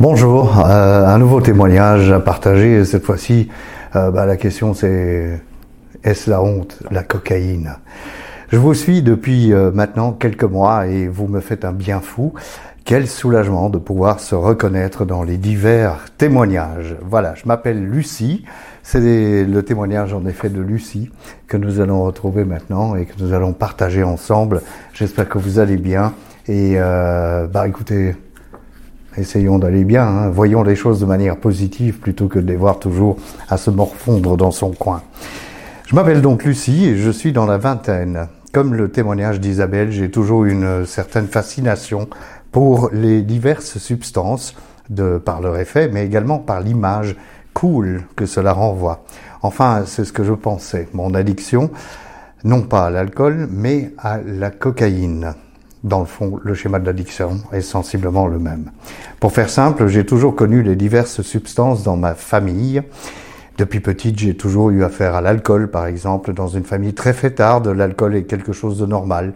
Bonjour, euh, un nouveau témoignage à partager. Cette fois-ci, euh, bah, la question c'est est-ce la honte, la cocaïne? Je vous suis depuis euh, maintenant quelques mois et vous me faites un bien fou. Quel soulagement de pouvoir se reconnaître dans les divers témoignages. Voilà, je m'appelle Lucie. C'est le témoignage en effet de Lucie que nous allons retrouver maintenant et que nous allons partager ensemble. J'espère que vous allez bien. Et bah écoutez, essayons d'aller bien, hein. voyons les choses de manière positive plutôt que de les voir toujours à se morfondre dans son coin. Je m'appelle donc Lucie et je suis dans la vingtaine. Comme le témoignage d'Isabelle, j'ai toujours une certaine fascination pour les diverses substances, de, par leur effet, mais également par l'image cool que cela renvoie. Enfin, c'est ce que je pensais. Mon addiction, non pas à l'alcool, mais à la cocaïne dans le fond, le schéma de l'addiction est sensiblement le même. Pour faire simple, j'ai toujours connu les diverses substances dans ma famille. Depuis petite, j'ai toujours eu affaire à l'alcool, par exemple. Dans une famille très fêtarde, l'alcool est quelque chose de normal.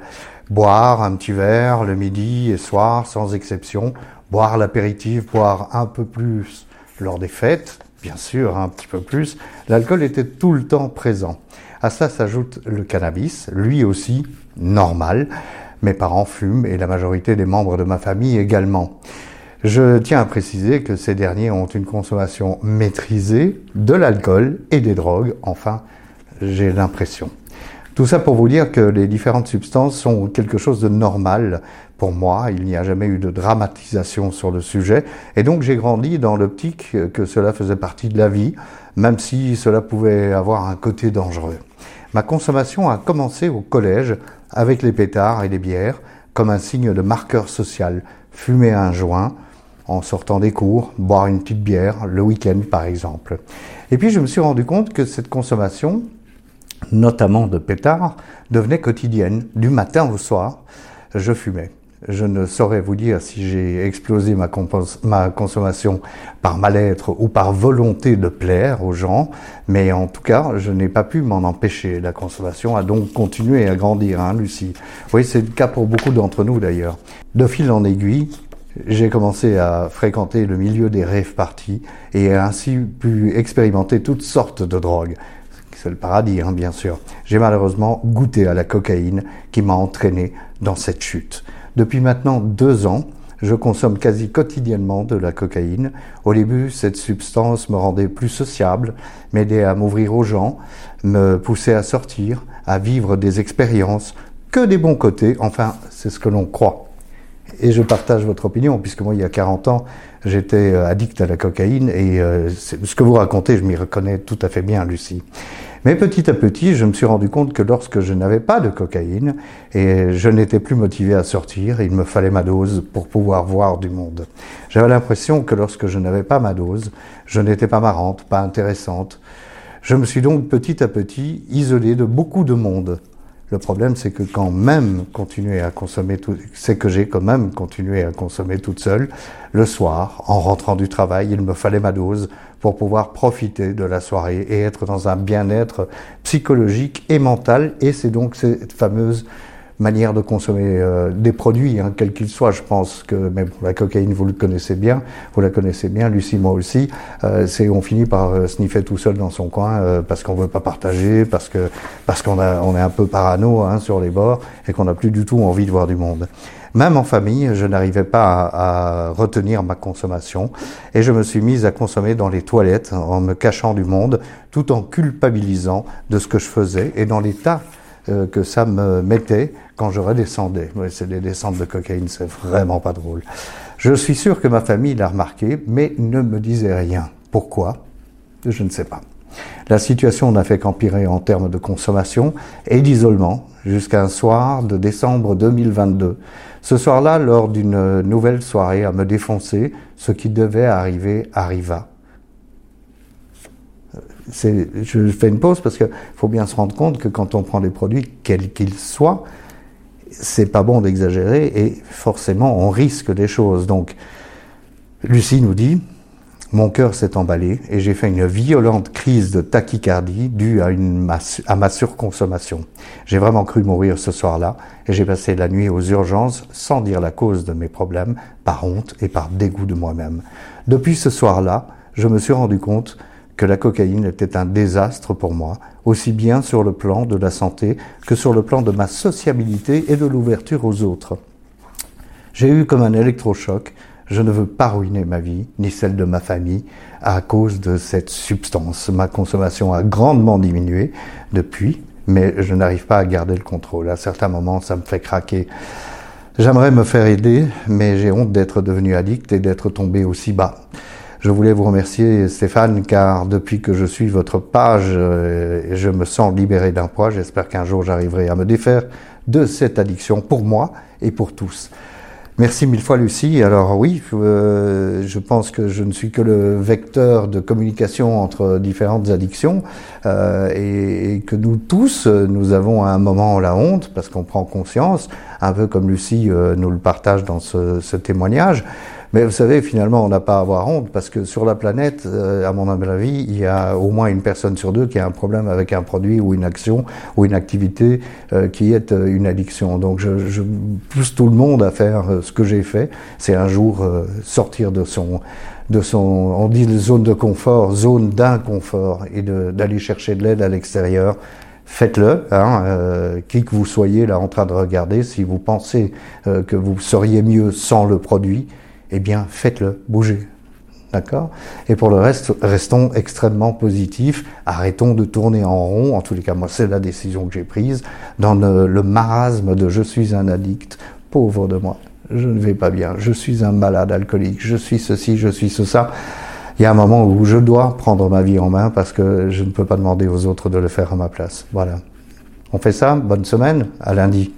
Boire un petit verre le midi et soir, sans exception. Boire l'apéritif, boire un peu plus lors des fêtes, bien sûr, un petit peu plus. L'alcool était tout le temps présent. À ça s'ajoute le cannabis, lui aussi normal. Mes parents fument et la majorité des membres de ma famille également. Je tiens à préciser que ces derniers ont une consommation maîtrisée de l'alcool et des drogues, enfin, j'ai l'impression. Tout ça pour vous dire que les différentes substances sont quelque chose de normal pour moi. Il n'y a jamais eu de dramatisation sur le sujet. Et donc j'ai grandi dans l'optique que cela faisait partie de la vie, même si cela pouvait avoir un côté dangereux. Ma consommation a commencé au collège avec les pétards et les bières comme un signe de marqueur social. Fumer un joint en sortant des cours, boire une petite bière le week-end par exemple. Et puis je me suis rendu compte que cette consommation, notamment de pétards, devenait quotidienne. Du matin au soir, je fumais. Je ne saurais vous dire si j'ai explosé ma, ma, consommation par mal-être ou par volonté de plaire aux gens, mais en tout cas, je n'ai pas pu m'en empêcher. La consommation a donc continué à grandir, hein, Lucie. Oui, c'est le cas pour beaucoup d'entre nous d'ailleurs. De fil en aiguille, j'ai commencé à fréquenter le milieu des rêves parties et ainsi pu expérimenter toutes sortes de drogues. C'est le paradis, hein, bien sûr. J'ai malheureusement goûté à la cocaïne qui m'a entraîné dans cette chute. Depuis maintenant deux ans, je consomme quasi quotidiennement de la cocaïne. Au début, cette substance me rendait plus sociable, m'aidait à m'ouvrir aux gens, me poussait à sortir, à vivre des expériences, que des bons côtés, enfin, c'est ce que l'on croit. Et je partage votre opinion, puisque moi, il y a 40 ans, j'étais euh, addict à la cocaïne, et euh, ce que vous racontez, je m'y reconnais tout à fait bien, Lucie. Mais petit à petit, je me suis rendu compte que lorsque je n'avais pas de cocaïne et je n'étais plus motivé à sortir, il me fallait ma dose pour pouvoir voir du monde. J'avais l'impression que lorsque je n'avais pas ma dose, je n'étais pas marrante, pas intéressante. Je me suis donc petit à petit isolé de beaucoup de monde le problème, c'est que quand même continuer à consommer tout, c'est que j'ai quand même continué à consommer toute seule. Le soir, en rentrant du travail, il me fallait ma dose pour pouvoir profiter de la soirée et être dans un bien-être psychologique et mental. Et c'est donc cette fameuse manière de consommer euh, des produits, hein, quels qu'ils soient. Je pense que même la cocaïne, vous le connaissez bien, vous la connaissez bien, Lucie, moi aussi. Euh, c'est on finit par euh, sniffer tout seul dans son coin euh, parce qu'on veut pas partager, parce que parce qu'on a on est un peu parano hein, sur les bords et qu'on n'a plus du tout envie de voir du monde. Même en famille, je n'arrivais pas à, à, retenir ma consommation et je me suis mise à consommer dans les toilettes en me cachant du monde, tout en culpabilisant de ce que je faisais et dans l'état euh, que ça me mettait quand je redescendais. c'est des descentes de cocaïne, c'est vraiment pas drôle. Je suis sûr que ma famille l'a remarqué, mais ne me disait rien. Pourquoi? Je ne sais pas. La situation n'a fait qu'empirer en termes de consommation et d'isolement jusqu'à un soir de décembre 2022. Ce soir-là, lors d'une nouvelle soirée à me défoncer, ce qui devait arriver arriva je fais une pause parce qu'il faut bien se rendre compte que quand on prend des produits, quels qu'ils soient, c'est pas bon d'exagérer et forcément on risque des choses. Donc, Lucie nous dit, mon cœur s'est emballé et j'ai fait une violente crise de tachycardie due à, à ma surconsommation. J'ai vraiment cru mourir ce soir-là et j'ai passé la nuit aux urgences sans dire la cause de mes problèmes, par honte et par dégoût de moi-même. Depuis ce soir-là, je me suis rendu compte que la cocaïne était un désastre pour moi, aussi bien sur le plan de la santé que sur le plan de ma sociabilité et de l'ouverture aux autres. J'ai eu comme un électrochoc je ne veux pas ruiner ma vie, ni celle de ma famille, à cause de cette substance. Ma consommation a grandement diminué depuis, mais je n'arrive pas à garder le contrôle. À certains moments, ça me fait craquer. J'aimerais me faire aider, mais j'ai honte d'être devenu addict et d'être tombé aussi bas. Je voulais vous remercier Stéphane car depuis que je suis votre page, euh, je me sens libéré d'un poids. J'espère qu'un jour j'arriverai à me défaire de cette addiction pour moi et pour tous. Merci mille fois Lucie. Alors oui, euh, je pense que je ne suis que le vecteur de communication entre différentes addictions euh, et, que nous tous, nous avons à un moment la honte parce qu'on prend conscience, un peu comme Lucie nous le partage dans ce témoignage. Mais vous savez, finalement, on n'a pas à avoir honte parce que sur la planète, euh, à mon avis, il y a au moins une personne sur deux qui a un problème avec un produit ou une action ou une activité euh, qui est euh, une addiction. Donc je, pousse tout le monde à faire ce que j'ai fait. C'est un jour sortir de son de son, on dit zone de confort, zone d'inconfort, et d'aller chercher de l'aide à l'extérieur faites-le, hein, qui que vous soyez là en train de regarder, si vous pensez que vous seriez mieux sans le produit, eh bien faites-le, bougez. D'accord? Et pour le reste, restons extrêmement positifs. Arrêtons de tourner en rond. En tous les cas, moi, c'est la décision que j'ai prise. Dans le, marasme de je suis un addict, pauvre de moi, je ne vais pas bien, je suis un malade alcoolique, je suis ceci, je suis ce, ça. Il y a un moment où je dois prendre ma vie en main parce que je ne peux pas demander aux autres de le faire à ma place. Voilà. On fait ça. Bonne semaine. À lundi.